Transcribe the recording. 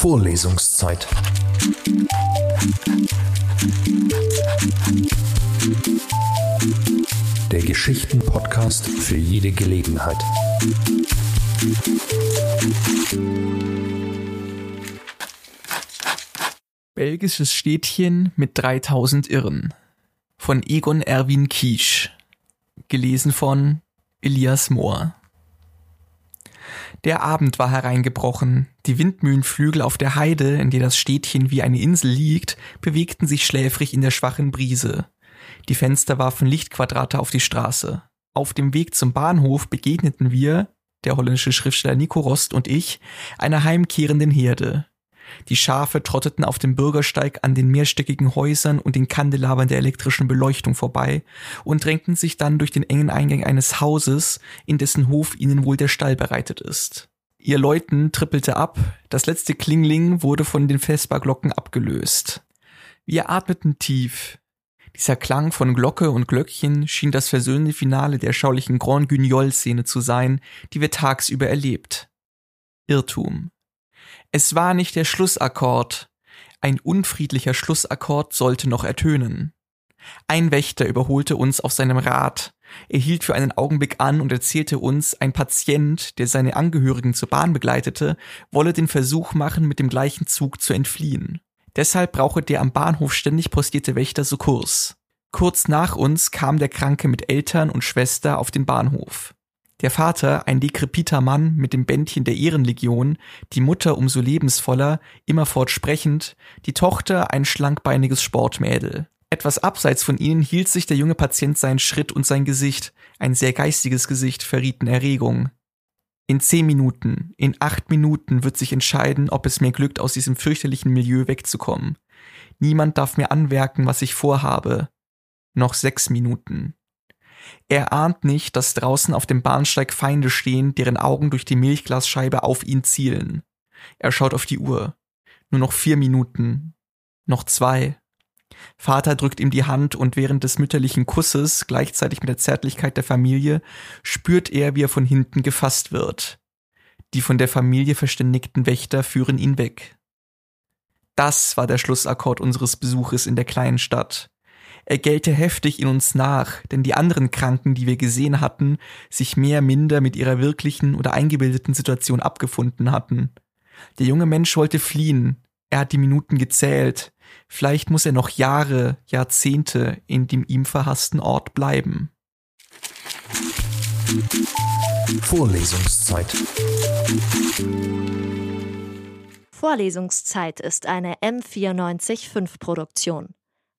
Vorlesungszeit. Der Geschichten-Podcast für jede Gelegenheit. Belgisches Städtchen mit 3000 Irren von Egon Erwin Kiesch. Gelesen von Elias Mohr. Der Abend war hereingebrochen. Die Windmühlenflügel auf der Heide, in der das Städtchen wie eine Insel liegt, bewegten sich schläfrig in der schwachen Brise. Die Fenster warfen Lichtquadrate auf die Straße. Auf dem Weg zum Bahnhof begegneten wir, der holländische Schriftsteller Nico Rost und ich, einer heimkehrenden Herde. Die Schafe trotteten auf dem Bürgersteig an den mehrstöckigen Häusern und den Kandelabern der elektrischen Beleuchtung vorbei und drängten sich dann durch den engen Eingang eines Hauses, in dessen Hof ihnen wohl der Stall bereitet ist. Ihr Läuten trippelte ab, das letzte Klingling wurde von den Vesperglocken abgelöst. Wir atmeten tief. Dieser Klang von Glocke und Glöckchen schien das versöhnliche Finale der schaulichen Grand Guignol-Szene zu sein, die wir tagsüber erlebt. Irrtum. Es war nicht der Schlussakkord. Ein unfriedlicher Schlussakkord sollte noch ertönen. Ein Wächter überholte uns auf seinem Rad. Er hielt für einen Augenblick an und erzählte uns, ein Patient, der seine Angehörigen zur Bahn begleitete, wolle den Versuch machen, mit dem gleichen Zug zu entfliehen. Deshalb brauche der am Bahnhof ständig postierte Wächter so Kurs. Kurz nach uns kam der Kranke mit Eltern und Schwester auf den Bahnhof. Der Vater, ein dekrepiter Mann mit dem Bändchen der Ehrenlegion, die Mutter umso lebensvoller, immerfort sprechend, die Tochter ein schlankbeiniges Sportmädel. Etwas abseits von ihnen hielt sich der junge Patient seinen Schritt und sein Gesicht, ein sehr geistiges Gesicht, verrieten Erregung. In zehn Minuten, in acht Minuten wird sich entscheiden, ob es mir glückt, aus diesem fürchterlichen Milieu wegzukommen. Niemand darf mir anwerken, was ich vorhabe. Noch sechs Minuten. Er ahnt nicht, dass draußen auf dem Bahnsteig Feinde stehen, deren Augen durch die Milchglasscheibe auf ihn zielen. Er schaut auf die Uhr. Nur noch vier Minuten. Noch zwei. Vater drückt ihm die Hand und während des mütterlichen Kusses, gleichzeitig mit der Zärtlichkeit der Familie, spürt er, wie er von hinten gefasst wird. Die von der Familie verständigten Wächter führen ihn weg. Das war der Schlussakkord unseres Besuches in der kleinen Stadt. Er gellte heftig in uns nach, denn die anderen Kranken, die wir gesehen hatten, sich mehr minder mit ihrer wirklichen oder eingebildeten Situation abgefunden hatten. Der junge Mensch wollte fliehen, er hat die Minuten gezählt, vielleicht muss er noch Jahre, Jahrzehnte in dem ihm verhassten Ort bleiben. Vorlesungszeit. Vorlesungszeit ist eine M945 Produktion.